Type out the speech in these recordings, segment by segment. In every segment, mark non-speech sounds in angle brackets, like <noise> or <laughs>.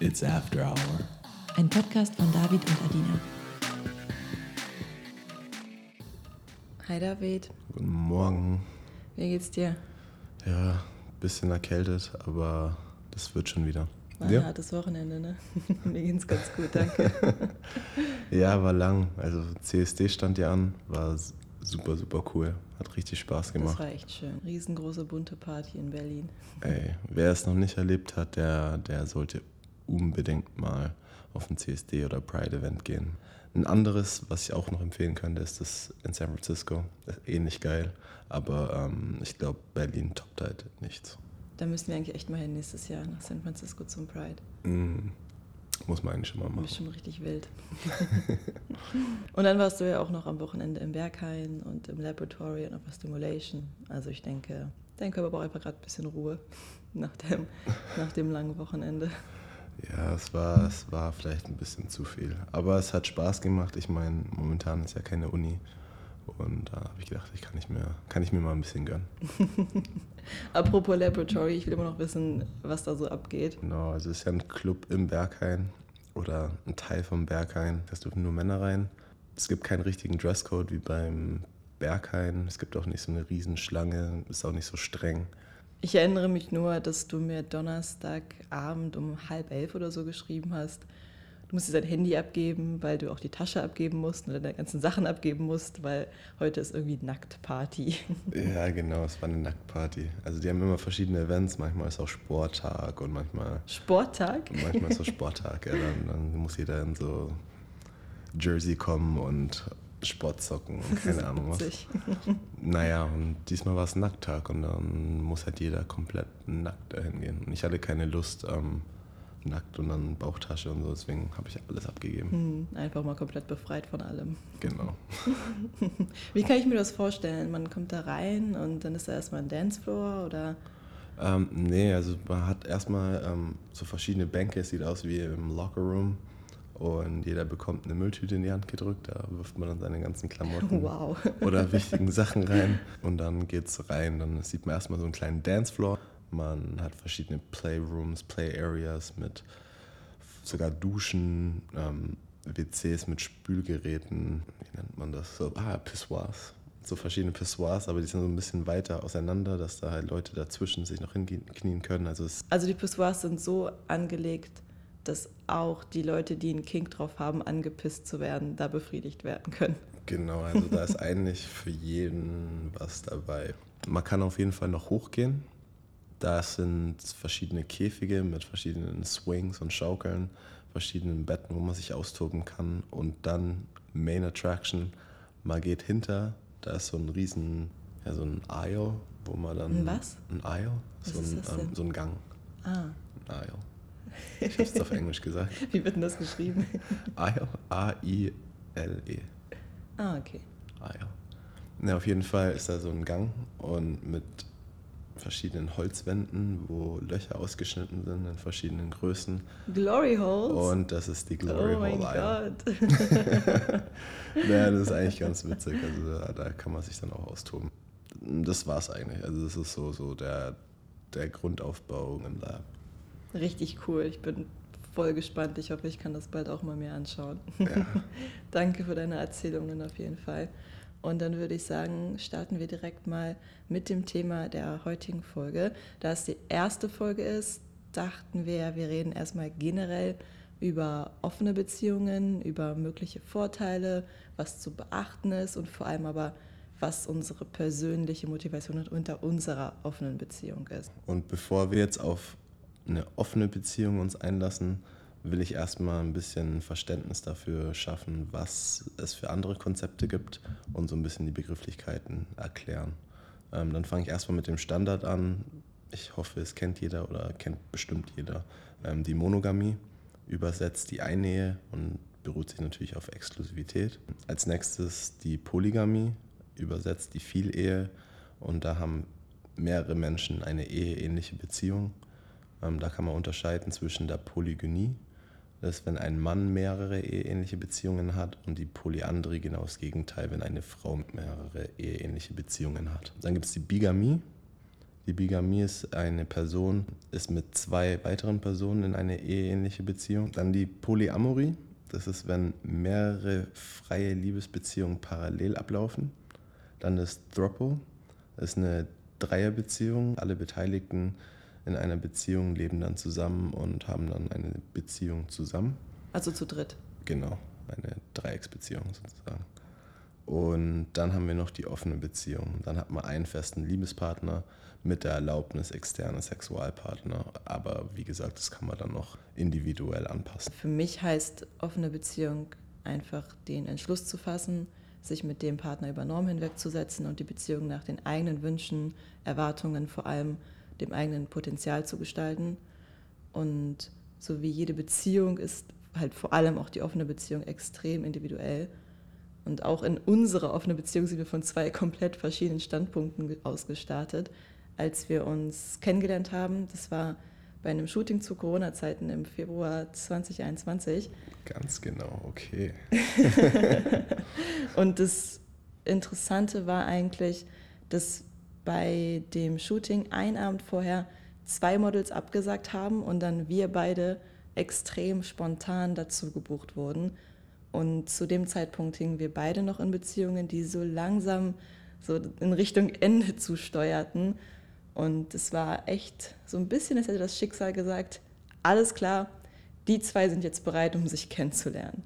It's After Hour. Ein Podcast von David und Adina. Hi David, Guten Morgen. wie geht's dir? Ja, bisschen erkältet, aber das wird schon wieder. War ein Ja, hartes Wochenende, ne? <laughs> Mir geht's ganz gut, danke. <laughs> ja, war lang. Also CSD stand ja an, war super, super cool. Hat richtig Spaß Das gemacht. war echt schön. Riesengroße bunte Party in Berlin. Ey, wer es noch nicht erlebt hat, der, der sollte unbedingt mal auf ein CSD oder Pride-Event gehen. Ein anderes, was ich auch noch empfehlen könnte, ist das in San Francisco. Das ist ähnlich geil, aber ähm, ich glaube, Berlin toppt halt nichts. Da müssen wir eigentlich echt mal hin nächstes Jahr nach San Francisco zum Pride. Mm, muss man eigentlich schon mal machen. Bestimmt richtig wild. <laughs> und dann warst du ja auch noch am Wochenende im Berghain und im Laboratory und auf der Stimulation. Also ich denke, dein Körper braucht einfach gerade ein bisschen Ruhe <laughs> nach dem, nach dem langen Wochenende. Ja, es war, es war vielleicht ein bisschen zu viel. Aber es hat Spaß gemacht. Ich meine, momentan ist ja keine Uni. Und da habe ich gedacht, ich kann, nicht mehr, kann ich mir mal ein bisschen gönnen. <laughs> Apropos Laboratory, ich will immer noch wissen, was da so abgeht. Genau, also es ist ja ein Club im Berghain oder ein Teil vom Berghain. Da dürfen nur Männer rein. Es gibt keinen richtigen Dresscode wie beim Berghain. Es gibt auch nicht so eine Riesenschlange. Ist auch nicht so streng. Ich erinnere mich nur, dass du mir Donnerstagabend um halb elf oder so geschrieben hast. Du musst dir dein Handy abgeben, weil du auch die Tasche abgeben musst oder deine ganzen Sachen abgeben musst, weil heute ist irgendwie Nacktparty. <laughs> Ja, genau, es war eine Nacktparty. Also die haben immer verschiedene Events. Manchmal ist auch Sporttag und manchmal Sporttag? Und manchmal ist so Sporttag, ja, dann, dann muss jeder in so Jersey kommen und Sportsocken und <laughs> keine Ahnung was. <laughs> Naja, und diesmal war es Nackttag und dann muss halt jeder komplett nackt dahin gehen. Und ich hatte keine Lust, ähm, nackt und dann Bauchtasche und so, deswegen habe ich alles abgegeben. Hm, einfach mal komplett befreit von allem. Genau. <laughs> Wie kann ich mir das vorstellen? Man kommt da rein und dann ist da erstmal ein Dancefloor oder Ähm, nee, also man hat erstmal ähm, so verschiedene Bänke, es sieht aus wie im Lockerroom. Und jeder bekommt eine Mülltüte in die Hand gedrückt, da wirft man dann seine ganzen Klamotten <laughs> wow. oder <laughs> wichtigen Sachen rein. Und dann geht's rein. Dann sieht man erstmal so einen kleinen Dancefloor. Man hat verschiedene Playrooms, Playareas mit sogar Duschen, ähm, WCs mit Spülgeräten. Wie nennt man das? So, ah, Pissoirs. So verschiedene Pissoirs, aber die sind so ein bisschen weiter auseinander, dass da halt Leute dazwischen sich noch hinknien können. Also es Also die Pissoirs sind so angelegt, dass auch die Leute, die einen Kink drauf haben, angepisst zu werden, da befriedigt werden können. Genau, also da ist eigentlich für jeden was dabei. Man kann auf jeden Fall noch hochgehen. Da sind verschiedene Käfige mit verschiedenen Swings und Schaukeln, verschiedenen Betten, wo man sich austoben kann. Und dann Main Attraction, man geht hinter, da ist so ein riesen, ja so ein Aisle, wo man dann... Ein was? Ein Aisle, Was so ein, ähm, so ein Gang. Ah, Ein Aisle. Ich habe es auf Englisch gesagt. <laughs> wie wird denn das geschrieben? A-I-L-E. Ah, okay. Ja. Na, auf jeden Fall ist da so ein Gang und mit verschiedenen Holzwänden, wo Löcher ausgeschnitten sind in verschiedenen Größen. Glory Holes? Und das ist die Glory oh mein Hole Aisle. Gott. <laughs> <laughs> Ja, das ist eigentlich ganz witzig. Also da, da kann man sich dann auch austoben. Das war's eigentlich. Also das ist so, so der, der Grundaufbau im Lab. Richtig cool. Ich bin voll gespannt. Ich hoffe, ich kann das bald auch mal mir anschauen. Ja. <laughs> Danke für deine Erzählungen auf jeden Fall. Und dann würde ich sagen, starten wir direkt mal mit dem Thema der heutigen Folge. Da es die erste Folge ist, dachten wir, wir reden erstmal generell über offene Beziehungen, über mögliche Vorteile, was zu beachten ist und vor allem aber, was unsere persönliche Motivation unter unserer offenen Beziehung ist. Und bevor wir jetzt auf eine offene Beziehung uns einlassen, will ich erstmal ein bisschen Verständnis dafür schaffen, was es für andere Konzepte gibt und so ein bisschen die Begrifflichkeiten erklären. Ähm, dann fange ich erstmal mit dem Standard an. Ich hoffe, es kennt jeder oder kennt bestimmt jeder. Ähm, die Monogamie übersetzt die Einnähe und beruht sich natürlich auf Exklusivität. Als nächstes die Polygamie übersetzt die Vielehe und da haben mehrere Menschen eine eheähnliche Beziehung. Ähm, da kann man unterscheiden zwischen der Polygynie, das ist, wenn ein Mann mehrere eheähnliche Beziehungen hat, und die Polyandrie genau das Gegenteil, wenn eine Frau mehrere eheähnliche Beziehungen hat. Dann gibt es die Bigamie, Die Bigamie ist eine Person, ist mit zwei weiteren Personen in eine eheähnliche Beziehung. Dann die Polyamorie, das ist, wenn mehrere freie Liebesbeziehungen parallel ablaufen. Dann das Throuple, das ist eine Dreierbeziehung. Alle Beteiligten in einer Beziehung leben dann zusammen und haben dann eine Beziehung zusammen. Also zu dritt. Genau, eine Dreiecksbeziehung sozusagen. Und dann haben wir noch die offene Beziehung. Dann hat man einen festen Liebespartner mit der Erlaubnis externe Sexualpartner. Aber wie gesagt, das kann man dann noch individuell anpassen. Für mich heißt offene Beziehung einfach den Entschluss zu fassen, sich mit dem Partner über Normen hinwegzusetzen und die Beziehung nach den eigenen Wünschen, Erwartungen, vor allem dem eigenen Potenzial zu gestalten. Und so wie jede Beziehung ist halt vor allem auch die offene Beziehung extrem individuell. Und auch in unserer offenen Beziehung sind wir von zwei komplett verschiedenen Standpunkten ausgestartet. Als wir uns kennengelernt haben, das war bei einem Shooting zu Corona-Zeiten im Februar 2021. Ganz genau, okay. <laughs> <laughs> und das Interessante war eigentlich, dass bei dem Shooting ein Abend vorher zwei Models abgesagt haben und dann wir beide extrem spontan dazu gebucht wurden. Und zu dem Zeitpunkt hingen wir beide noch in Beziehungen, die so langsam so in Richtung Ende zusteuerten. Und es war echt so ein bisschen, als hätte das Schicksal gesagt, alles klar, die zwei sind jetzt bereit, um sich kennenzulernen.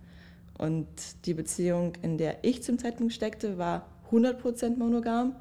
Und die Beziehung, in der ich zum Zeitpunkt steckte, war 100% monogam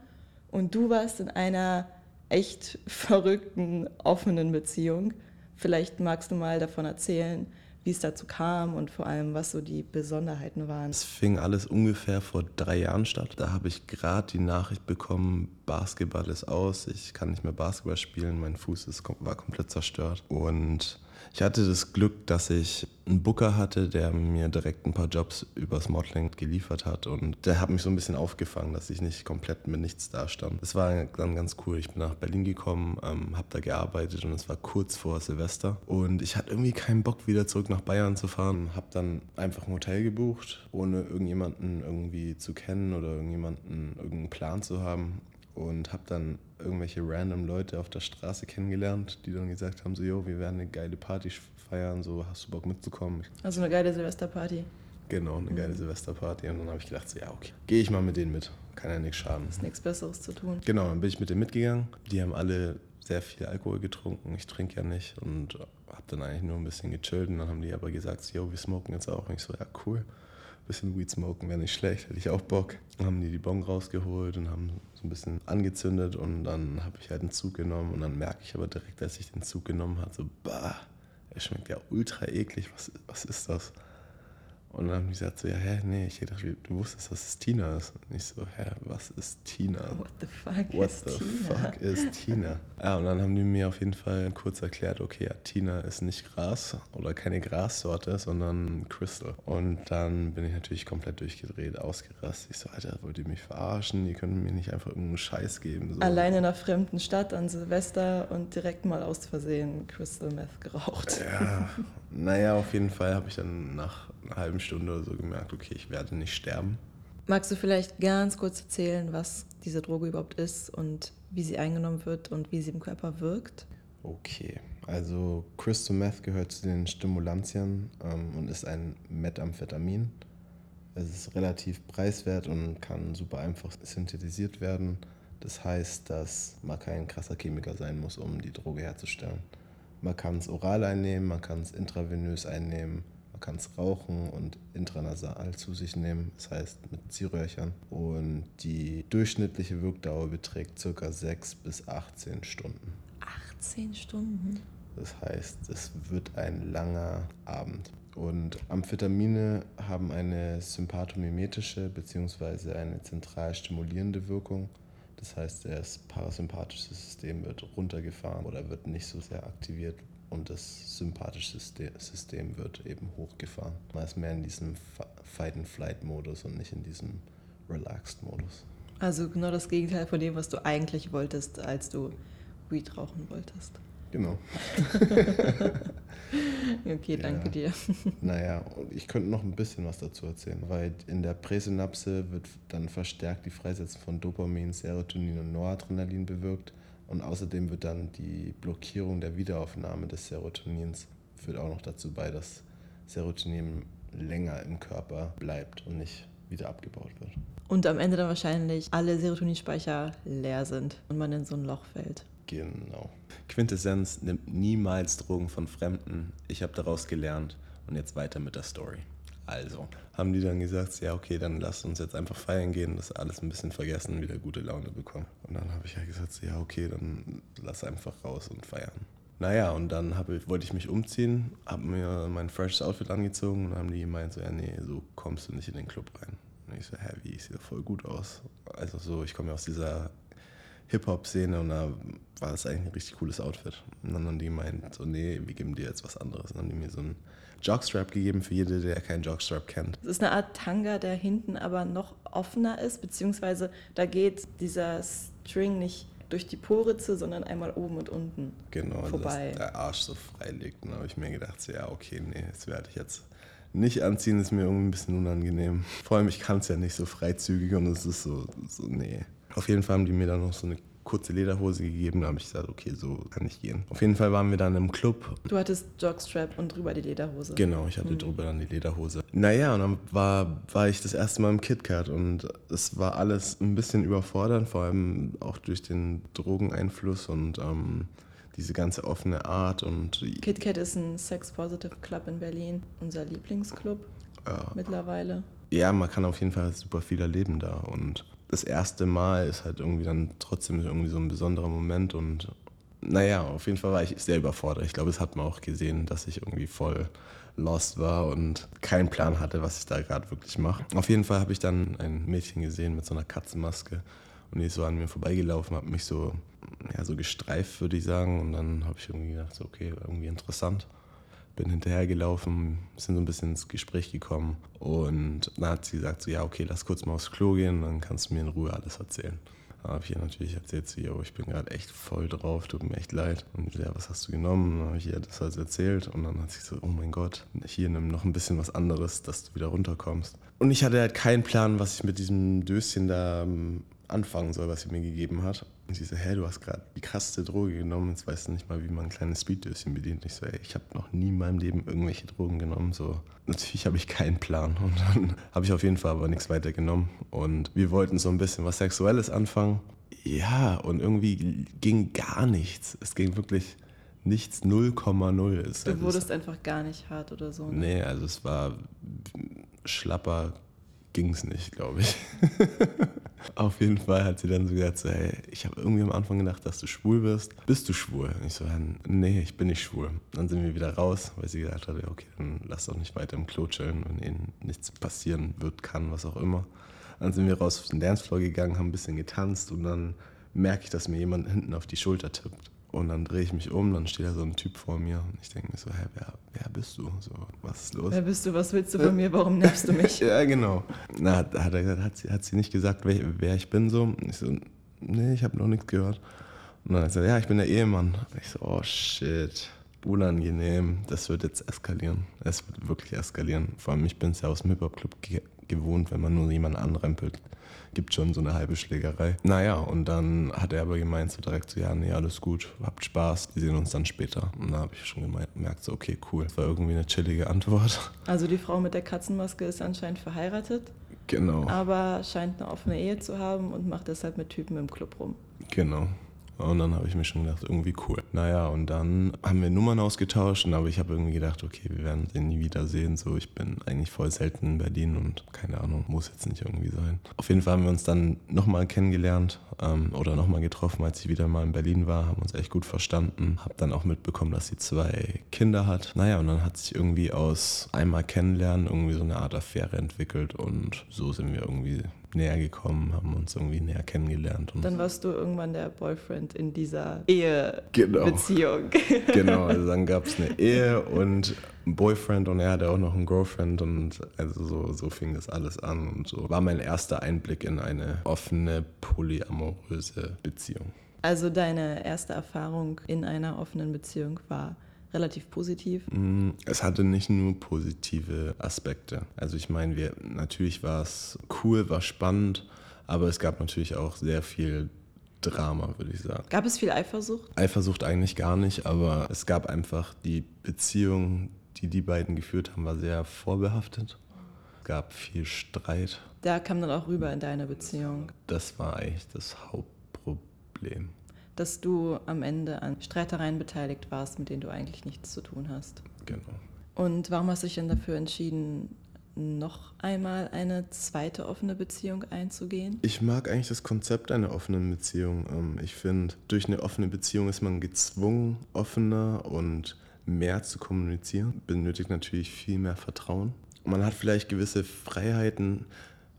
und du warst in einer echt verrückten, offenen Beziehung. Vielleicht magst du mal davon erzählen, wie es dazu kam und vor allem, was so die Besonderheiten waren. Es fing alles ungefähr vor drei Jahren statt. Da habe ich gerade die Nachricht bekommen, Basketball ist aus, ich kann nicht mehr Basketball spielen, mein Fuß ist, war komplett zerstört. Und ich hatte das Glück, dass ich einen Booker hatte, der mir direkt ein paar Jobs übers Modeling geliefert hat und der hat mich so ein bisschen aufgefangen, dass ich nicht komplett mit nichts dastand. Das war dann ganz cool. Ich bin nach Berlin gekommen, ähm, habe da gearbeitet und es war kurz vor Silvester und ich hatte irgendwie keinen Bock wieder zurück nach Bayern zu fahren. Habe dann einfach ein Hotel gebucht, ohne irgendjemanden irgendwie zu kennen oder irgendjemanden irgendeinen Plan zu haben und habe dann irgendwelche random Leute auf der Straße kennengelernt, die dann gesagt haben, so, jo, wir werden eine geile Party feiern, so, hast du Bock mitzukommen? Also eine geile Silvesterparty. Genau, eine mhm. geile Silvesterparty. Und dann habe ich gedacht, so, ja, okay, gehe ich mal mit denen mit. Kann ja nichts schaden. Ist nichts Besseres zu tun. Genau, dann bin ich mit denen mitgegangen. Die haben alle sehr viel Alkohol getrunken. Ich trinke ja nicht und habe dann eigentlich nur ein bisschen gechillt. Und dann haben die aber gesagt, jo, wir smoken jetzt auch. Und ich so, ja, cool bisschen Weed smoken wäre nicht schlecht, hätte ich auch Bock. Dann haben die die Bon rausgeholt und haben so ein bisschen angezündet und dann habe ich halt einen Zug genommen und dann merke ich aber direkt, als ich den Zug genommen habe, so, bah, er schmeckt ja ultra eklig, was, was ist das? Und dann haben die gesagt so, ja, hä, nee, ich dachte, du wusstest, dass es Tina ist. Und ich so, hä, was ist Tina? What the fuck What is the Tina? fuck ist Tina? <laughs> Ja, und dann haben die mir auf jeden Fall kurz erklärt, okay, ja, Tina ist nicht Gras oder keine Grassorte, sondern Crystal. Und dann bin ich natürlich komplett durchgedreht, ausgerastet. Ich so, Alter, wollt ihr mich verarschen? Ihr könnt mir nicht einfach irgendeinen Scheiß geben. So. Alleine in einer fremden Stadt an Silvester und direkt mal aus Versehen Crystal Meth geraucht. Ja, naja, auf jeden Fall habe ich dann nach einer halben Stunde oder so gemerkt, okay, ich werde nicht sterben. Magst du vielleicht ganz kurz erzählen, was diese Droge überhaupt ist und wie sie eingenommen wird und wie sie im Körper wirkt? Okay, also Crystal Meth gehört zu den Stimulantien ähm, und ist ein Methamphetamin. Es ist relativ preiswert und kann super einfach synthetisiert werden. Das heißt, dass man kein krasser Chemiker sein muss, um die Droge herzustellen. Man kann es oral einnehmen, man kann es intravenös einnehmen, kann es rauchen und intranasal zu sich nehmen, das heißt mit Ziehröhrchen. Und die durchschnittliche Wirkdauer beträgt ca. 6 bis 18 Stunden. 18 Stunden? Das heißt, es wird ein langer Abend. Und Amphetamine haben eine sympathomimetische bzw. eine zentral stimulierende Wirkung. Das heißt, das parasympathische System wird runtergefahren oder wird nicht so sehr aktiviert, und das sympathische System wird eben hochgefahren. Man ist mehr in diesem Fight-and-Flight-Modus und nicht in diesem Relaxed-Modus. Also genau das Gegenteil von dem, was du eigentlich wolltest, als du Weed rauchen wolltest. Genau. <laughs> okay, danke ja. dir. <laughs> Naja, und ich könnte noch ein bisschen was dazu erzählen, weil in der Präsynapse wird dann verstärkt die Freisetzung von Dopamin, Serotonin und Noradrenalin bewirkt Und außerdem wird dann die Blockierung der Wiederaufnahme des Serotonins führt auch noch dazu bei, dass Serotonin länger im Körper bleibt und nicht wieder abgebaut wird. Und am Ende dann wahrscheinlich alle Serotoninspeicher leer sind und man in so ein Loch fällt. Genau. Quintessenz nimmt niemals Drogen von Fremden. Ich habe daraus gelernt und jetzt weiter mit der Story. Also, haben die dann gesagt, ja, okay, dann lass uns jetzt einfach feiern gehen, das alles ein bisschen vergessen, wieder gute Laune bekommen. Und dann habe ich ja gesagt, ja, okay, dann lass einfach raus und feiern. Naja, und dann hab, wollte ich mich umziehen, habe mir mein freshes Outfit angezogen und haben die gemeint, so, ja, nee, so kommst du nicht in den Club rein. Und ich so, hä, wie, ich sehe voll gut aus. Also so, ich komme ja aus dieser Hip-Hop-Szene und da war das eigentlich ein richtig cooles Outfit. Und dann haben die gemeint, so, nee, wir geben dir jetzt was anderes. Und dann haben die mir so einen Jogstrap gegeben für jede, der keinen Jogstrap kennt. Es ist eine Art Tanga, der hinten aber noch offener ist, beziehungsweise da geht dieser String nicht durch die Poritze, sondern einmal oben und unten genau, vorbei. dass der Arsch so frei liegt. Dann habe ich mir gedacht, so, ja, okay, nee, das werde ich jetzt nicht anziehen, ist mir irgendwie ein bisschen unangenehm. Vor allem, ich kann es ja nicht so freizügig und es ist so, so, nee. Auf jeden Fall haben die mir dann noch so eine kurze Lederhose gegeben. Da habe ich gesagt, okay, so kann ich gehen. Auf jeden Fall waren wir dann im Club. Du hattest Jogstrap und drüber die Lederhose. Genau, ich hatte mhm. drüber dann die Lederhose. Naja, und dann war, war ich das erste Mal im KitKat und es war alles ein bisschen überfordernd, vor allem auch durch den Drogeneinfluss und ähm, diese ganze offene Art. und KitKat ist ein Sex-Positive Club in Berlin, unser Lieblingsclub ja. mittlerweile. Ja, man kann auf jeden Fall super viel erleben da und das erste Mal ist halt irgendwie dann trotzdem irgendwie so ein besonderer Moment und naja, auf jeden Fall war ich sehr überfordert. Ich glaube, es hat man auch gesehen, dass ich irgendwie voll lost war und keinen Plan hatte, was ich da gerade wirklich mache. Auf jeden Fall habe ich dann ein Mädchen gesehen mit so einer Katzenmaske und die ist so an mir vorbeigelaufen, hat mich so, ja, so gestreift, würde ich sagen. Und dann habe ich irgendwie gedacht, so, okay, irgendwie interessant bin hinterhergelaufen, sind so ein bisschen ins Gespräch gekommen und dann hat sie gesagt, so, ja, okay, lass kurz mal aufs Klo gehen, dann kannst du mir in Ruhe alles erzählen. Da habe ich ihr natürlich erzählt, so, yo, ich bin gerade echt voll drauf, tut mir echt leid. Und ja, was hast du genommen? Dann habe ich ihr das alles erzählt und dann hat sie so, oh mein Gott, hier nimm noch ein bisschen was anderes, dass du wieder runterkommst. Und ich hatte halt keinen Plan, was ich mit diesem Döschen da ähm, anfangen soll, was sie mir gegeben hat. Und sie so, hä, du hast gerade die krasseste Droge genommen, jetzt weißt du nicht mal, wie man ein kleines Speeddöschen bedient. Ich so, ey, ich habe noch nie in meinem Leben irgendwelche Drogen genommen. So, natürlich habe ich keinen Plan. Und dann <laughs> habe ich auf jeden Fall aber nichts weiter genommen. Und wir wollten so ein bisschen was Sexuelles anfangen. Ja, und irgendwie ging gar nichts. Es ging wirklich nichts 0,0. Du wurdest einfach gar nicht hart oder so. Ne? Nee, also es war schlapper ging es nicht, glaube ich. <laughs> Auf jeden Fall hat sie dann so gesagt, so, hey, ich habe irgendwie am Anfang gedacht, dass du schwul bist. Bist du schwul? Und ich so, nee, ich bin nicht schwul. Dann sind wir wieder raus, weil sie gesagt hat, okay, dann lass doch nicht weiter im Klo chillen, wenn ihnen nichts passieren wird, kann, was auch immer. Dann sind wir raus auf den Dancefloor gegangen, haben ein bisschen getanzt und dann merke ich, dass mir jemand hinten auf die Schulter tippt. Und dann drehe ich mich um, dann steht da so ein Typ vor mir und ich denke mir so, hä, wer, wer bist du? So, was ist los? Wer bist du? Was willst du von mir? Warum nervst du mich? <laughs> ja, genau. Na, hat, hat, er gesagt, hat, sie, hat sie nicht gesagt, wer, wer ich bin so? Und ich so, nee, ich habe noch nichts gehört. Und dann hat sie gesagt, ja, ich bin der Ehemann. Und ich so, oh shit, unangenehm. Das wird jetzt eskalieren. Es wird wirklich eskalieren. Vor allem, ich bin es ja aus dem Hip-Hop-Club gewohnt, wenn man nur jemanden anrempelt gibt schon so eine halbe Schlägerei. Naja, und dann hat er aber gemeint so direkt so, ja, nee, alles gut, habt Spaß, wir sehen uns dann später. Und da habe ich schon gemerkt, so, okay, cool. Das war irgendwie eine chillige Antwort. Also die Frau mit der Katzenmaske ist anscheinend verheiratet. Genau. Aber scheint eine offene Ehe zu haben und macht deshalb mit Typen im Club rum. Genau. Und dann habe ich mir schon gedacht, irgendwie cool. Naja, und dann haben wir Nummern ausgetauscht, aber ich habe irgendwie gedacht, okay, wir werden den nie wiedersehen. So, ich bin eigentlich voll selten in Berlin und keine Ahnung, muss jetzt nicht irgendwie sein. Auf jeden Fall haben wir uns dann nochmal kennengelernt ähm, oder nochmal getroffen, als ich wieder mal in Berlin war, haben uns echt gut verstanden. Habe dann auch mitbekommen, dass sie zwei Kinder hat. Naja, und dann hat sich irgendwie aus einmal kennenlernen irgendwie so eine Art Affäre entwickelt und so sind wir irgendwie näher gekommen, haben uns irgendwie näher kennengelernt. Und dann warst du irgendwann der Boyfriend in dieser Ehebeziehung. <laughs> Genau. genau, <laughs> also dann gab es eine Ehe und ein Boyfriend und er hatte auch noch einen Girlfriend und also so, so fing das alles an und so war mein erster Einblick in eine offene, polyamoröse Beziehung. Also deine erste Erfahrung in einer offenen Beziehung war relativ positiv? Mm, es hatte nicht nur positive Aspekte. Also ich meine, wir natürlich war es cool, war spannend, aber es gab natürlich auch sehr viel Drama, würde ich sagen. Gab es viel Eifersucht? Eifersucht eigentlich gar nicht, aber es gab einfach die Beziehung, die die beiden geführt haben, war sehr vorbehaftet. Es gab viel Streit. Da kam dann auch rüber in deine Beziehung. Das war eigentlich das Hauptproblem. Dass du am Ende an Streitereien beteiligt warst, mit denen du eigentlich nichts zu tun hast. Genau. Und warum hast du dich denn dafür entschieden, noch einmal eine zweite offene Beziehung einzugehen? Ich mag eigentlich das Konzept einer offenen Beziehung. Ähm, ich finde, durch eine offene Beziehung ist man gezwungen, offener und mehr zu kommunizieren. Benötigt natürlich viel mehr Vertrauen. Man hat vielleicht gewisse Freiheiten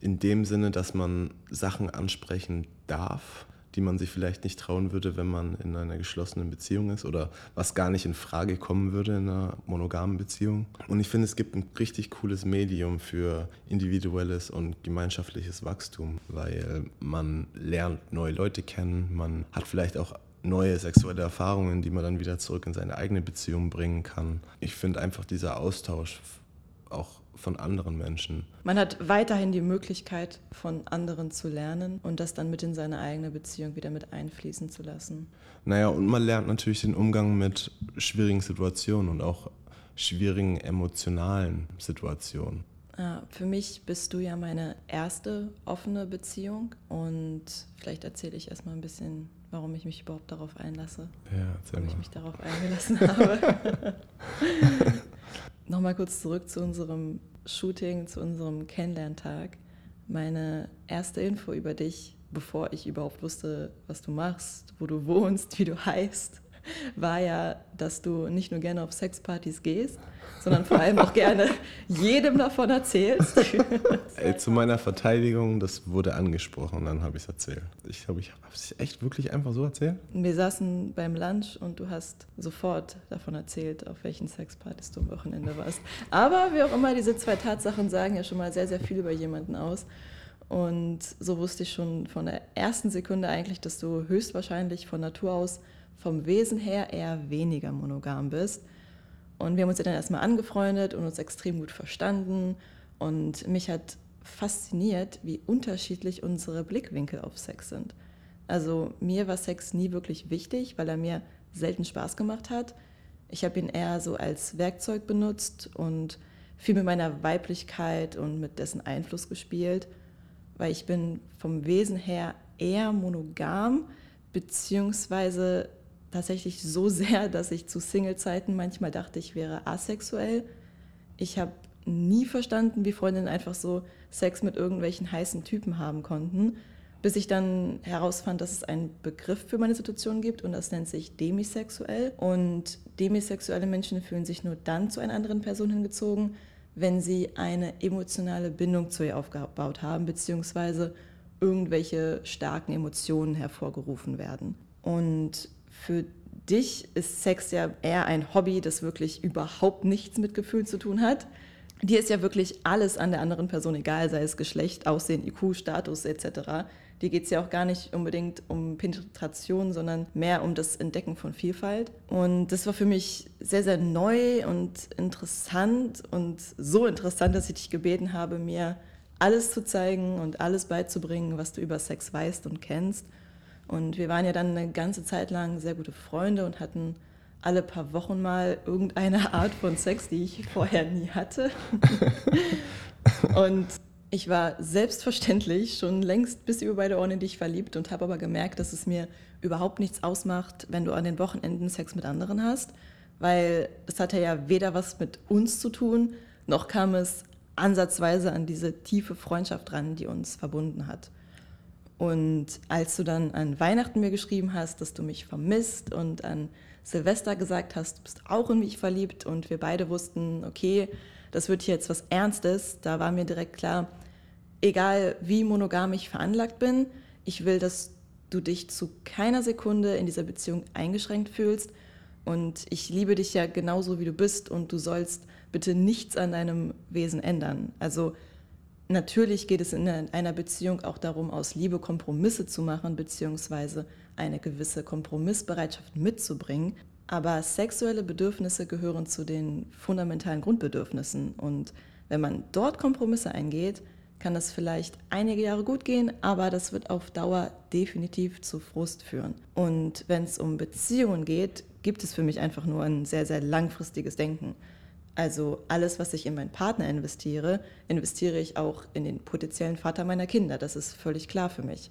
in dem Sinne, dass man Sachen ansprechen darf, die man sich vielleicht nicht trauen würde, wenn man in einer geschlossenen Beziehung ist oder was gar nicht in Frage kommen würde in einer monogamen Beziehung. Und ich finde, es gibt ein richtig cooles Medium für individuelles und gemeinschaftliches Wachstum, weil man lernt neue Leute kennen, man hat vielleicht auch neue sexuelle Erfahrungen, die man dann wieder zurück in seine eigene Beziehung bringen kann. Ich finde einfach dieser Austausch auch von anderen Menschen. Man hat weiterhin die Möglichkeit, von anderen zu lernen und das dann mit in seine eigene Beziehung wieder mit einfließen zu lassen. Naja, und man lernt natürlich den Umgang mit schwierigen Situationen und auch schwierigen emotionalen Situationen. Ja, für mich bist du ja meine erste offene Beziehung und vielleicht erzähle ich erstmal ein bisschen, warum ich mich überhaupt darauf einlasse. Ja, warum mal. ich mich darauf eingelassen <laughs> habe. <laughs> Nochmal kurz zurück zu unserem Shooting, zu unserem Kennenlerntag. Meine erste Info über dich, bevor ich überhaupt wusste, was du machst, wo du wohnst, <laughs> wie du heißt, war ja, dass du nicht nur gerne auf Sexpartys gehst, sondern vor allem auch gerne jedem davon erzählst. <laughs> Ey, zu meiner Verteidigung, das wurde angesprochen und dann habe ich es erzählt. Ich glaube, ich habe es echt wirklich einfach so erzählt. Wir saßen beim Lunch und du hast sofort davon erzählt, auf welchen Sexpartys du am Wochenende warst. Aber wie auch immer, diese zwei Tatsachen sagen ja schon mal sehr, sehr viel über jemanden aus. Und so wusste ich schon von der ersten Sekunde eigentlich, dass du höchstwahrscheinlich von Natur aus vom Wesen her eher weniger monogam bist. Und wir haben uns dann erstmal angefreundet und uns extrem gut verstanden. Und mich hat fasziniert, wie unterschiedlich unsere Blickwinkel auf Sex sind. Also mir war Sex nie wirklich wichtig, weil er mir selten Spaß gemacht hat. Ich habe ihn eher so als Werkzeug benutzt und viel mit meiner Weiblichkeit und mit dessen Einfluss gespielt, weil ich bin vom Wesen her eher monogam, beziehungsweise tatsächlich so <laughs> sehr, dass ich zu Single-Zeiten manchmal dachte, ich wäre asexuell. Ich habe nie verstanden, wie Freundinnen einfach so Sex mit irgendwelchen heißen Typen haben konnten, bis ich dann herausfand, dass es einen Begriff für meine Situation gibt und das nennt sich demisexuell. Und demisexuelle Menschen fühlen sich nur dann zu einer anderen Person hingezogen, wenn sie eine emotionale Bindung zu ihr aufgebaut haben, beziehungsweise irgendwelche starken Emotionen hervorgerufen werden. Und für dich ist Sex ja eher ein Hobby, das wirklich überhaupt nichts mit Gefühlen zu tun hat. Dir ist ja wirklich alles an der anderen Person egal, sei es Geschlecht, Aussehen, IQ, Status etc. Dir geht es ja auch gar nicht unbedingt um Penetration, sondern mehr um das Entdecken von Vielfalt. Und das war für mich sehr, sehr neu und interessant und so interessant, dass ich dich gebeten habe, mir alles zu zeigen und alles beizubringen, was du über Sex weißt und kennst. Und wir waren ja dann eine ganze Zeit lang sehr gute Freunde und hatten alle paar Wochen mal irgendeine <laughs> Art von Sex, die ich vorher nie hatte. <laughs> und ich war selbstverständlich schon längst bis über beide Ohren in dich verliebt und habe aber gemerkt, dass es mir überhaupt nichts ausmacht, wenn du an den Wochenenden Sex mit anderen hast, weil es hatte ja weder was mit uns zu tun, noch kam es ansatzweise an diese tiefe Freundschaft ran, die uns verbunden hat. Und als du dann an Weihnachten mir geschrieben hast, dass du mich vermisst und an Silvester gesagt hast, du bist auch in mich verliebt und wir beide wussten, okay, das wird hier jetzt was Ernstes, da war mir direkt klar, egal wie monogam ich veranlagt bin, ich will, dass du dich zu keiner Sekunde in dieser Beziehung eingeschränkt fühlst und ich liebe dich ja genauso, wie du bist und du sollst bitte nichts an deinem Wesen ändern. Also Natürlich geht es in einer Beziehung auch darum, aus Liebe Kompromisse zu machen, beziehungsweise eine gewisse Kompromissbereitschaft mitzubringen. Aber sexuelle Bedürfnisse gehören zu den fundamentalen Grundbedürfnissen. Und wenn man dort Kompromisse eingeht, kann das vielleicht einige Jahre gut gehen, aber das wird auf Dauer definitiv zu Frust führen. Und wenn es um Beziehungen geht, gibt es für mich einfach nur ein sehr, sehr langfristiges Denken. Also alles, was ich in meinen Partner investiere, investiere ich auch in den potenziellen Vater meiner Kinder. Das ist völlig klar für mich.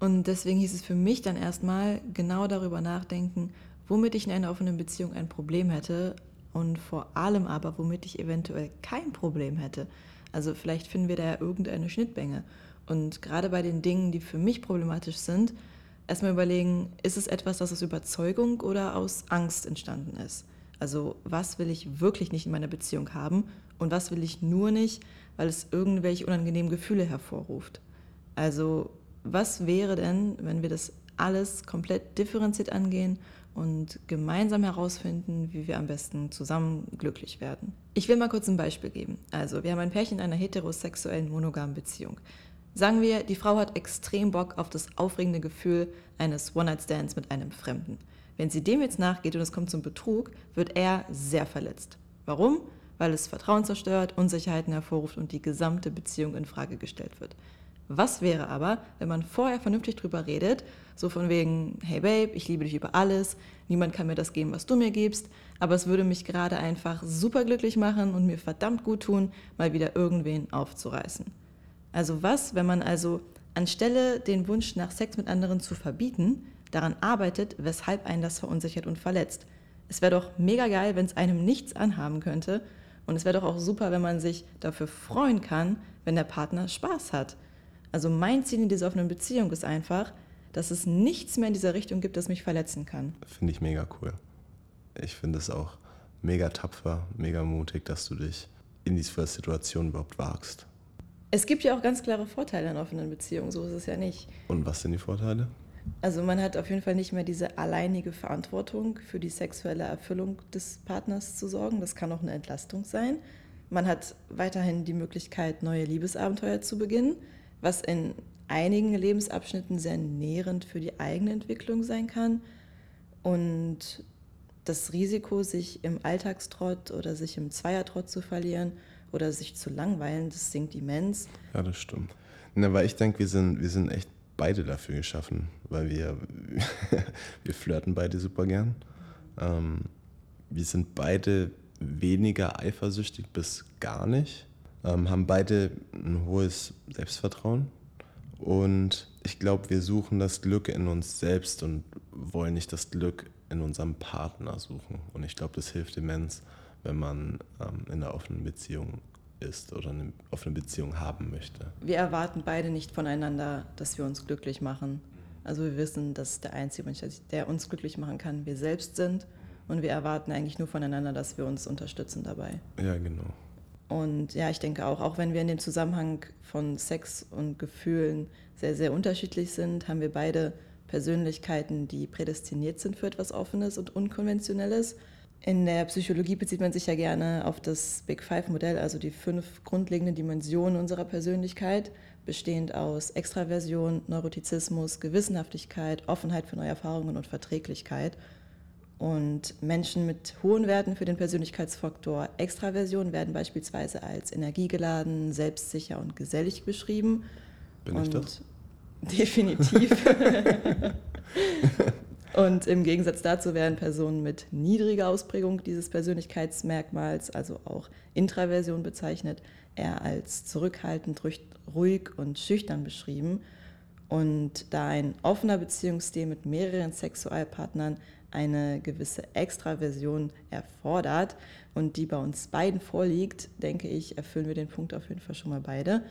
Und deswegen hieß es für mich dann erstmal genau darüber nachdenken, womit ich in einer offenen Beziehung ein Problem hätte und vor allem aber, womit ich eventuell kein Problem hätte. Also vielleicht finden wir da ja irgendeine Schnittmenge. Und gerade bei den Dingen, die für mich problematisch sind, erstmal überlegen, ist es etwas, das aus Überzeugung oder aus Angst entstanden ist? Also was will ich wirklich nicht in meiner Beziehung haben und was will ich nur nicht, weil es irgendwelche unangenehmen Gefühle hervorruft? Also was wäre denn, wenn wir das alles komplett differenziert angehen und gemeinsam herausfinden, wie wir am besten zusammen glücklich werden. Ich will mal kurz ein Beispiel geben. Also, wir haben ein Pärchen in einer heterosexuellen monogamen Beziehung. Sagen wir, die Frau hat extrem Bock auf das aufregende Gefühl eines One-Night-Stands mit einem Fremden. Wenn sie dem jetzt nachgeht und es kommt zum Betrug, wird er sehr verletzt. Warum? Weil es Vertrauen zerstört, Unsicherheiten hervorruft und die gesamte Beziehung in Frage gestellt wird. Was wäre aber, wenn man vorher vernünftig drüber redet, so von wegen, hey Babe, ich liebe dich über alles, niemand kann mir das geben, was du mir gibst, aber es würde mich gerade einfach super glücklich machen und mir verdammt gut tun, mal wieder irgendwen aufzureißen. Also was, wenn man also anstelle den Wunsch nach Sex mit anderen zu verbieten, daran arbeitet, weshalb einen das verunsichert und verletzt. Es wäre doch mega geil, wenn es einem nichts anhaben könnte und es wäre doch auch super, wenn man sich dafür freuen kann, wenn der Partner Spaß hat. Also mein Ziel in dieser offenen Beziehung ist einfach, dass es nichts mehr in dieser Richtung gibt, das mich verletzen kann. Finde ich mega cool. Ich finde es auch mega tapfer, mega mutig, dass du dich in diese Situation überhaupt wagst. Es gibt ja auch ganz klare Vorteile in offenen Beziehungen, so ist es ja nicht. Und was sind die Vorteile? Also man hat auf jeden Fall nicht mehr diese alleinige Verantwortung für die sexuelle Erfüllung des Partners zu sorgen. Das kann auch eine Entlastung sein. Man hat weiterhin die Möglichkeit, neue Liebesabenteuer zu beginnen was in einigen Lebensabschnitten sehr nährend für die eigene Entwicklung sein kann. Und das Risiko, sich im Alltagstrott oder sich im Zweiertrott zu verlieren oder sich zu langweilen, das sinkt immens. Ja, das stimmt. Na, weil ich denke, wir sind, wir sind echt beide dafür geschaffen, weil wir, <laughs> wir flirten beide super gern. Ähm, wir sind beide weniger eifersüchtig bis gar nicht ähm, haben beide ein hohes Selbstvertrauen und ich glaube, wir suchen das Glück in uns selbst und wollen nicht das Glück in unserem Partner suchen. Und ich glaube, das hilft immens, wenn man ähm, in einer offenen Beziehung ist oder eine offene Beziehung haben möchte. Wir erwarten beide nicht voneinander, dass wir uns glücklich machen. Also wir wissen, dass der einzige Mensch, der uns glücklich machen kann, wir selbst sind. Und wir erwarten eigentlich nur voneinander, dass wir uns unterstützen dabei. Ja, genau. Und ja, ich denke auch, auch wenn wir in dem Zusammenhang von Sex und Gefühlen sehr, sehr unterschiedlich sind, haben wir beide Persönlichkeiten, die prädestiniert sind für etwas Offenes und Unkonventionelles. In der Psychologie bezieht man sich ja gerne auf das Big Five-Modell, also die fünf grundlegenden Dimensionen unserer Persönlichkeit, bestehend aus Extraversion, Neurotizismus, Gewissenhaftigkeit, Offenheit für neue Erfahrungen und Verträglichkeit. Und Menschen mit hohen Werten für den Persönlichkeitsfaktor Extraversion werden beispielsweise als energiegeladen, selbstsicher und gesellig beschrieben. Bin und ich das? <laughs> Definitiv. <laughs> und im Gegensatz dazu werden Personen mit niedriger Ausprägung dieses Persönlichkeitsmerkmals, also auch Intraversion bezeichnet, eher als zurückhaltend, ruhig und schüchtern beschrieben. Und da ein offener Beziehungsstil mit mehreren Sexualpartnern eine gewisse Extraversion erfordert und die bei uns beiden vorliegt, denke ich, erfüllen wir den Punkt auf jeden Fall schon mal beide.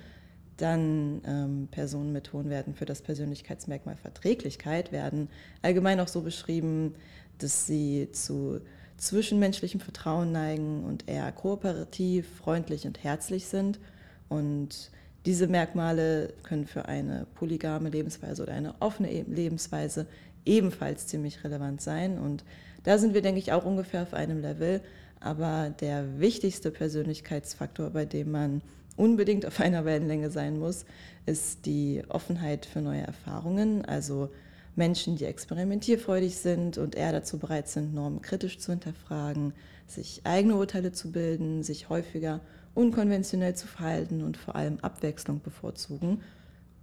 Dann ähm, Personen mit hohen Werten für das Persönlichkeitsmerkmal Verträglichkeit werden allgemein auch so beschrieben, dass sie zu zwischenmenschlichem Vertrauen neigen und eher kooperativ, freundlich und herzlich sind. Und diese Merkmale können für eine polygame Lebensweise oder eine offene Lebensweise ebenfalls ziemlich relevant sein. Und da sind wir, denke ich, auch ungefähr auf einem Level. Aber der wichtigste Persönlichkeitsfaktor, bei dem man unbedingt auf einer Wellenlänge sein muss, ist die Offenheit für neue Erfahrungen. Also Menschen, die experimentierfreudig sind und eher dazu bereit sind, Normen kritisch zu hinterfragen, sich eigene Urteile zu bilden, sich häufiger unkonventionell zu verhalten und vor allem Abwechslung bevorzugen.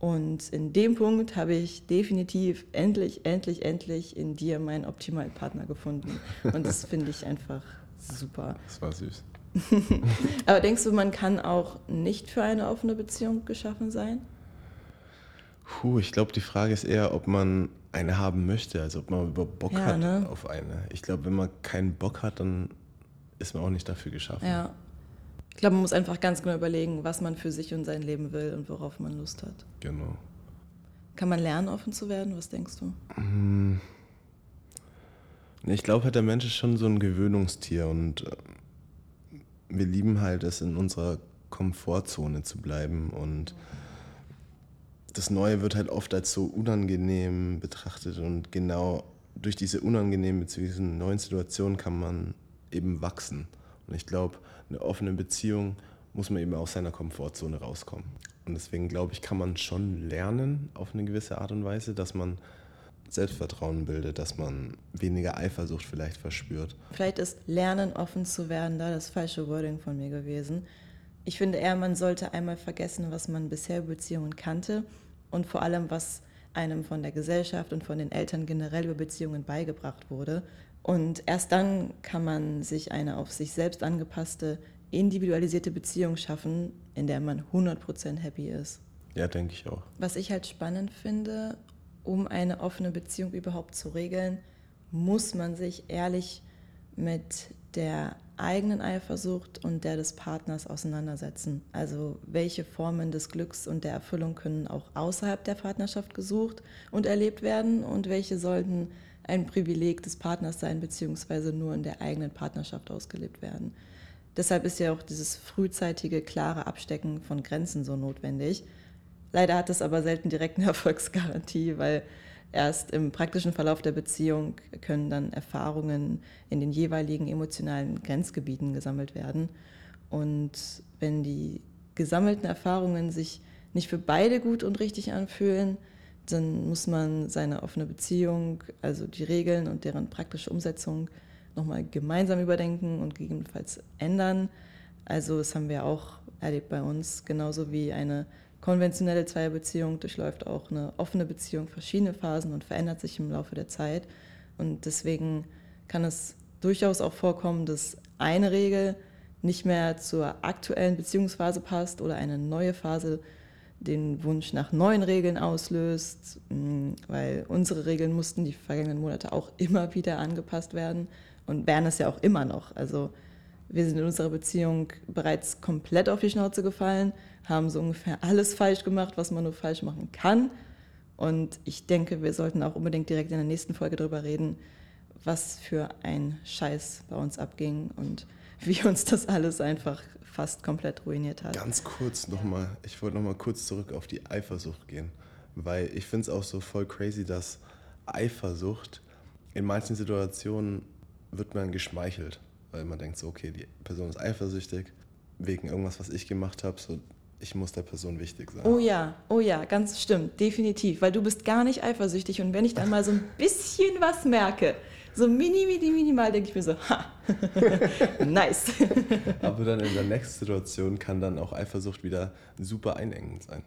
Und in dem Punkt habe ich definitiv endlich, endlich, endlich in dir meinen optimalen Partner gefunden. Und das finde ich einfach super. Das war süß. <laughs> Aber denkst du, man kann auch nicht für eine offene Beziehung geschaffen sein? Puh, ich glaube, die Frage ist eher, ob man eine haben möchte, also ob man überhaupt Bock Ja, hat ne? auf eine. Ich glaube, wenn man keinen Bock hat, dann ist man auch nicht dafür geschaffen. Ja. Ich glaube, man muss einfach ganz genau überlegen, was man für sich und sein Leben will und worauf man Lust hat. Genau. Kann man lernen, offen zu werden? Was denkst du? Nee, Ich glaube halt, der Mensch ist schon so ein Gewöhnungstier und äh, wir lieben halt es, in unserer Komfortzone zu bleiben und das Neue wird halt oft als so unangenehm betrachtet und genau durch diese unangenehmen bzw. neuen Situationen kann man eben wachsen. Und ich glaube, eine offene Beziehung muss man eben aus seiner Komfortzone rauskommen. Und deswegen glaube ich, kann man schon lernen auf eine gewisse Art und Weise, dass man Selbstvertrauen bildet, dass man weniger Eifersucht vielleicht verspürt. Vielleicht ist Lernen, offen zu werden, da das falsche Wording von mir gewesen. Ich finde eher, man sollte einmal vergessen, was man bisher über Beziehungen kannte und vor allem, was einem von der Gesellschaft und von den Eltern generell über Beziehungen beigebracht wurde. Und erst dann kann man sich eine auf sich selbst angepasste, individualisierte Beziehung schaffen, in der man 100% happy ist. Ja, denke ich auch. Was ich halt spannend finde, um eine offene Beziehung überhaupt zu regeln, muss man sich ehrlich mit der eigenen Eifersucht und der des Partners auseinandersetzen. Also welche Formen des Glücks und der Erfüllung können auch außerhalb der Partnerschaft gesucht und erlebt werden und welche sollten ein Privileg des Partners sein, beziehungsweise nur in der eigenen Partnerschaft ausgelebt werden. Deshalb ist ja auch dieses frühzeitige, klare Abstecken von Grenzen so notwendig. Leider hat es aber selten direkt eine <laughs> Erfolgsgarantie, weil erst im praktischen Verlauf der Beziehung können dann Erfahrungen in den jeweiligen emotionalen Grenzgebieten gesammelt werden. Und wenn die gesammelten Erfahrungen sich nicht für beide gut und richtig anfühlen, dann muss man seine offene Beziehung, also die Regeln und deren praktische Umsetzung nochmal gemeinsam überdenken und gegebenenfalls ändern. Also das haben wir auch erlebt bei uns, genauso wie eine konventionelle Zweierbeziehung durchläuft auch eine offene Beziehung verschiedene Phasen und verändert sich im Laufe der Zeit. Und deswegen kann es durchaus auch vorkommen, dass eine Regel nicht mehr zur aktuellen Beziehungsphase passt oder eine neue Phase den Wunsch nach neuen Regeln auslöst, mh, weil unsere Regeln mussten die vergangenen Monate auch immer wieder angepasst werden und werden es ja auch immer noch. Also wir sind in unserer Beziehung bereits komplett auf die Schnauze gefallen, haben so ungefähr alles falsch gemacht, was man nur falsch machen kann. Und ich denke, wir sollten auch unbedingt direkt in der nächsten Folge darüber reden, was für ein Scheiß bei uns abging und <laughs> wie uns das alles einfach fast komplett ruiniert hat. Ganz kurz nochmal, ich wollte nochmal kurz zurück auf die Eifersucht gehen, weil ich finde es auch so voll crazy, dass Eifersucht in manchen Situationen wird man geschmeichelt, weil man denkt so, okay, die Person ist eifersüchtig wegen irgendwas, was ich gemacht habe, so ich muss der Person wichtig sein. Oh ja, oh ja, ganz stimmt, definitiv, weil du bist gar nicht eifersüchtig und wenn ich dann mal so ein bisschen was merke, so mini, mini, minimal, denke ich mir so, ha, <laughs> nice. Aber dann in der nächsten Situation kann dann auch Eifersucht wieder super einengend sein.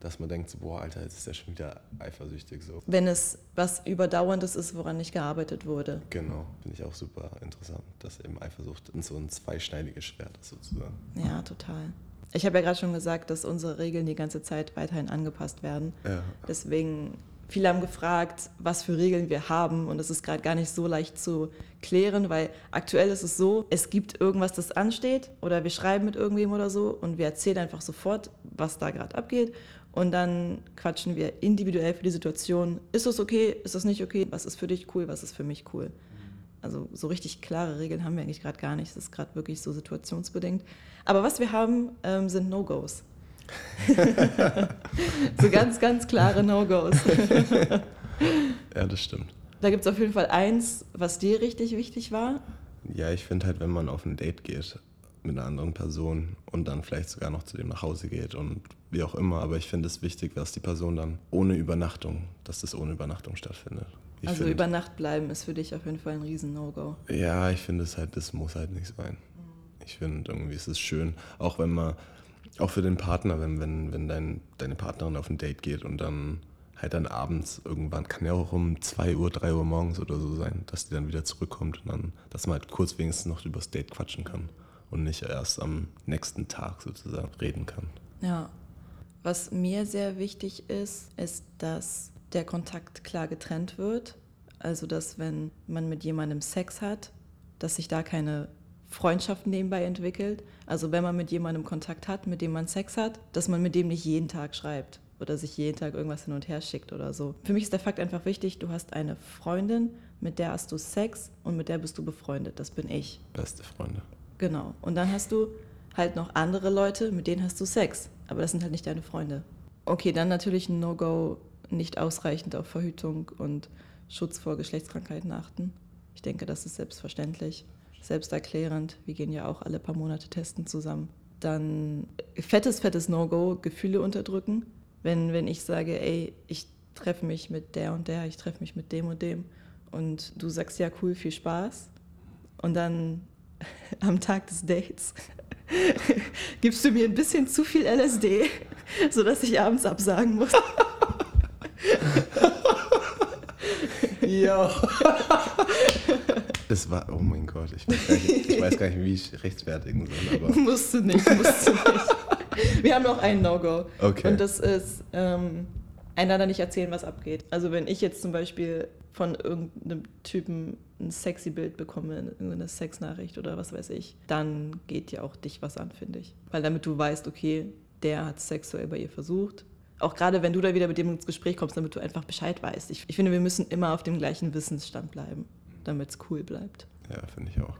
Dass man denkt, so, boah, Alter, jetzt ist er schon wieder eifersüchtig. So. Wenn es was Überdauerndes ist, woran nicht gearbeitet wurde. Genau, finde ich auch super interessant, dass eben Eifersucht so ein zweischneidiges Schwert ist sozusagen. Ja, total. Ich habe ja gerade schon gesagt, dass unsere Regeln die ganze Zeit weiterhin angepasst werden. Ja. Deswegen, viele haben gefragt, was für Regeln wir haben. Und das ist gerade gar nicht so leicht zu klären, weil aktuell ist es so, es gibt irgendwas, das ansteht oder wir schreiben mit irgendwem oder so und wir erzählen einfach sofort, was da gerade abgeht. Und dann quatschen wir individuell für die Situation. Ist das okay? Ist das nicht okay? Was ist für dich cool? Was ist für mich cool? Also so richtig klare Regeln haben wir eigentlich gerade gar nicht. Es ist gerade wirklich so situationsbedingt. Aber was wir haben, ähm, sind No-Gos. <laughs> so ganz, ganz klare No-Gos. <laughs> ja, das stimmt. Da gibt es auf jeden Fall eins, was dir richtig wichtig war. Ja, ich finde halt, wenn man auf ein Date geht mit einer anderen Person und dann vielleicht sogar noch zu dem nach Hause geht und wie auch immer, aber ich finde es wichtig, dass die Person dann ohne Übernachtung, dass das ohne Übernachtung stattfindet. Ich also find, über Nacht bleiben ist für dich auf jeden Fall ein riesen No-Go. Ja, ich finde es halt, das muss halt nicht sein. Ich finde irgendwie ist es schön, auch wenn man, auch für den Partner, wenn, wenn, wenn dein, deine Partnerin auf ein Date geht und dann halt dann abends irgendwann, kann ja auch um 2 Uhr, 3 Uhr morgens oder so sein, dass die dann wieder zurückkommt und dann, dass man halt kurz wenigstens noch übers Date quatschen kann und nicht erst am nächsten Tag sozusagen reden kann. Ja. Was mir sehr wichtig ist, ist, dass der Kontakt klar getrennt wird. Also, dass wenn man mit jemandem Sex hat, dass sich da keine Freundschaft nebenbei entwickelt. Also, wenn man mit jemandem Kontakt hat, mit dem man Sex hat, dass man mit dem nicht jeden Tag schreibt oder sich jeden Tag irgendwas hin und her schickt oder so. Für mich ist der Fakt einfach wichtig, du hast eine Freundin, mit der hast du Sex und mit der bist du befreundet. Das bin ich. Beste Freunde. Genau. Und dann hast du halt noch andere Leute, mit denen hast du Sex. Aber das sind halt nicht deine Freunde. Okay, dann natürlich ein No-Go, nicht ausreichend auf Verhütung und Schutz vor Geschlechtskrankheiten achten. Ich denke, das ist selbstverständlich, selbsterklärend. Wir gehen ja auch alle paar Monate testen zusammen. Dann fettes, fettes No-Go, Gefühle unterdrücken. Wenn, wenn ich sage, ey, ich treffe mich mit der und der, ich treffe mich mit dem und dem und du sagst, ja, cool, viel Spaß. Und dann <laughs> am Tag des Dates <laughs> gibst du mir ein bisschen zu viel LSD, <laughs> sodass ich abends absagen muss. <laughs> ja. Es war, oh mein Gott, ich weiß, nicht, ich weiß, gar nicht, wie ich rechtfertigen soll. Aber. <laughs> Musst du nicht, musst du nicht. Wir haben noch ein No-Go. Okay. Und das ist, ähm, einander nicht erzählen, was abgeht. Also wenn ich jetzt zum Beispiel von irgendeinem Typen ein sexy Bild bekomme, irgendeine Sexnachricht oder was weiß ich, dann geht ja auch dich was an, finde ich. Weil damit du weißt, okay, der hat sexuell bei ihr versucht. Auch gerade wenn du da wieder mit dem ins Gespräch kommst, damit du einfach Bescheid weißt. Ich, ich finde, wir müssen immer auf dem gleichen Wissensstand bleiben, damit es cool bleibt. Ja, finde ich auch.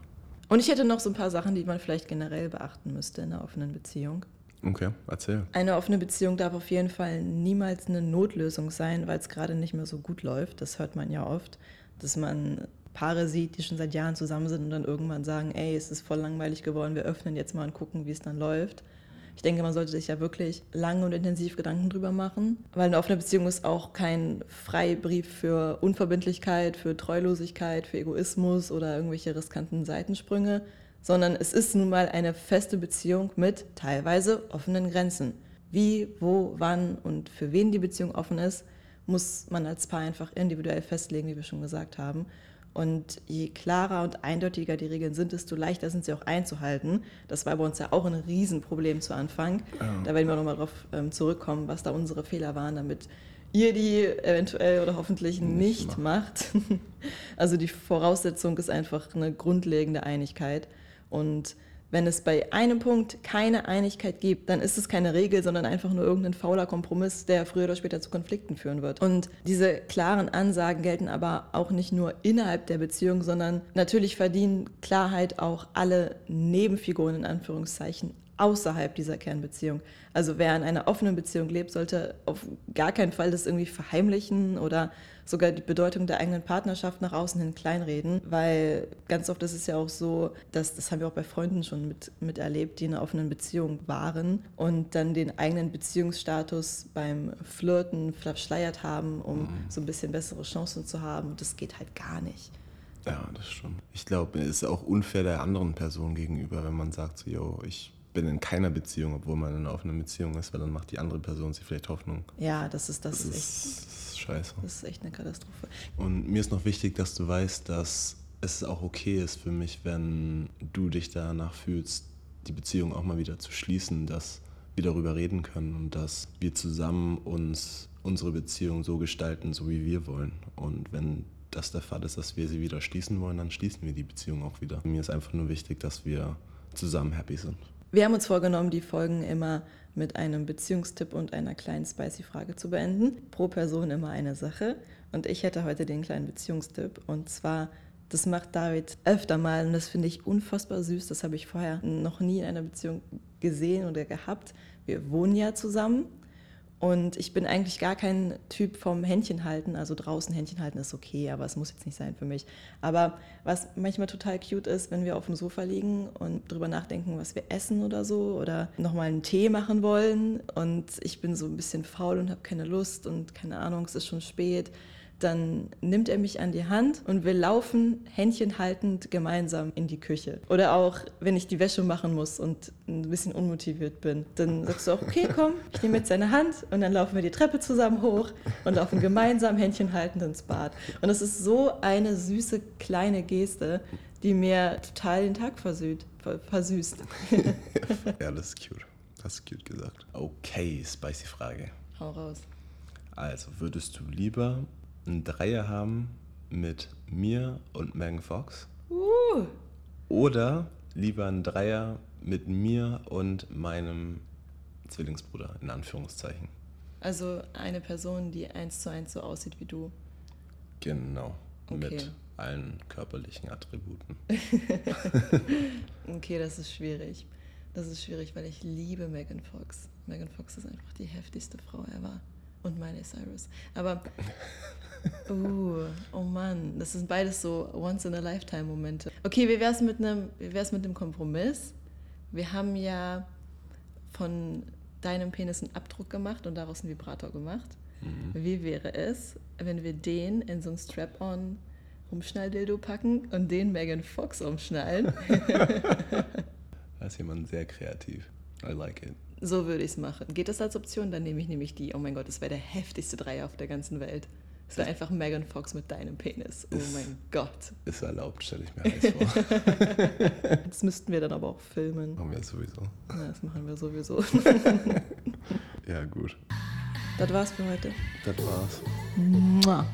Und ich hätte noch so ein paar Sachen, die man vielleicht generell beachten müsste in einer offenen Beziehung. Okay, erzähl. Eine offene Beziehung darf auf jeden Fall niemals eine Notlösung sein, weil es gerade nicht mehr so gut läuft. Das hört man ja oft, dass man Paare sieht, die schon seit Jahren zusammen sind und dann irgendwann sagen, ey, es ist voll langweilig geworden, wir öffnen jetzt mal und gucken, wie es dann läuft. Ich denke, man sollte sich ja wirklich lange und intensiv Gedanken drüber machen, weil eine offene Beziehung ist auch kein Freibrief für Unverbindlichkeit, für Treulosigkeit, für Egoismus oder irgendwelche riskanten Seitensprünge, sondern es ist nun mal eine feste Beziehung mit teilweise offenen Grenzen. Wie, wo, wann und für wen die Beziehung offen ist, muss man als Paar einfach individuell festlegen, wie wir schon gesagt haben. Und je klarer und eindeutiger die Regeln sind, desto leichter sind sie auch einzuhalten. Das war bei uns ja auch ein Riesenproblem zu Anfang. Oh. Da werden wir nochmal darauf ähm, zurückkommen, was da unsere Fehler waren, damit ihr die eventuell oder hoffentlich nicht, nicht macht. <laughs> also die Voraussetzung ist einfach eine grundlegende Einigkeit. Und wenn es bei einem Punkt keine Einigkeit gibt, dann ist es keine Regel, sondern einfach nur irgendein fauler Kompromiss, der früher oder später zu Konflikten führen wird. Und diese klaren Ansagen gelten aber auch nicht nur innerhalb der Beziehung, sondern natürlich verdienen Klarheit auch alle Nebenfiguren in Anführungszeichen außerhalb dieser Kernbeziehung. Also wer in einer offenen Beziehung lebt, sollte auf gar keinen Fall das irgendwie verheimlichen oder sogar die Bedeutung der eigenen Partnerschaft nach außen hin kleinreden, weil ganz oft ist es ja auch so, dass das haben wir auch bei Freunden schon mit, miterlebt, die in einer offenen Beziehung waren und dann den eigenen Beziehungsstatus beim Flirten verschleiert haben, um mhm. so ein bisschen bessere Chancen zu haben. Und das geht halt gar nicht. Ja, das stimmt. Ich glaube, es ist auch unfair der anderen Person gegenüber, wenn man sagt, so, yo, ich bin in keiner Beziehung, obwohl man in einer offenen Beziehung ist, weil dann macht die andere Person sich vielleicht Hoffnung. Ja, das ist das, das ist, echt, das ist scheiße. Das ist echt eine Katastrophe. Und mir ist noch wichtig, dass du weißt, dass es auch okay ist für mich, wenn du dich danach fühlst, die Beziehung auch mal wieder zu schließen, dass wir darüber reden können und dass wir zusammen uns unsere Beziehung so gestalten, so wie wir wollen. Und wenn das der Fall ist, dass wir sie wieder schließen wollen, dann schließen wir die Beziehung auch wieder. Mir ist einfach nur wichtig, dass wir zusammen happy sind. Wir haben uns vorgenommen, die Folgen immer mit einem Beziehungstipp und einer kleinen spicy Frage zu beenden. Pro Person immer eine Sache. Und ich hätte heute den kleinen Beziehungstipp. Und zwar, das macht David öfter mal und das finde ich unfassbar süß. Das habe ich vorher noch nie in einer Beziehung gesehen oder gehabt. Wir wohnen ja zusammen und ich bin eigentlich gar kein Typ vom Händchen halten. Also draußen Händchen halten ist okay, aber es muss jetzt nicht sein für mich. Aber was manchmal total cute ist, wenn wir auf dem Sofa liegen und drüber nachdenken, was wir essen oder so oder nochmal einen Tee machen wollen und ich bin so ein bisschen faul und habe keine Lust und keine Ahnung, es ist schon spät, dann nimmt er mich an die Hand und wir laufen Händchen haltend gemeinsam in die Küche. Oder auch, wenn ich die Wäsche machen muss und ein bisschen unmotiviert bin, dann sagst du auch, okay, komm, ich nehme jetzt seine Hand und dann laufen wir die Treppe zusammen hoch und laufen gemeinsam Händchen haltend ins Bad. Und das ist so eine süße kleine Geste, die mir total den Tag versüßt. versüßt. <laughs> ja, das ist cute. Das ist cute gesagt. Okay, spicy Frage. Hau raus. Also, würdest du lieber einen Dreier haben mit mir und Megan Fox? Uh. Oder lieber einen Dreier mit mir und meinem Zwillingsbruder, in Anführungszeichen. Also eine Person, die eins zu eins so aussieht wie du. Genau. Okay. Mit allen körperlichen Attributen. <laughs> okay, das ist schwierig. Das ist schwierig, weil ich liebe Megan Fox. Megan Fox ist einfach die heftigste Frau ever. Und Miley Cyrus. Aber, uh, oh Mann, das sind beides so Once-in-a-Lifetime-Momente. Okay, wie wäre es mit einem Kompromiss? Wir haben ja von deinem Penis einen Abdruck gemacht und daraus einen Vibrator gemacht. Mhm. Wie wäre es, wenn wir den in so ein Strap-on Umschnalldildo packen und den Megan Fox umschnallen? <laughs> da ist jemand sehr kreativ. I like it. So würde ich es machen. Geht das als Option? Dann nehme ich nämlich die. Oh mein Gott, das wäre der heftigste Dreier auf der ganzen Welt. Es wäre einfach Megan Fox mit deinem Penis. Oh ist, mein Gott. Ist erlaubt, stelle ich mir alles vor. <laughs> das müssten wir dann aber auch filmen. Machen wir sowieso. Ja, das machen wir sowieso. <laughs> ja, gut. Das war's für heute. Das war's. Mua.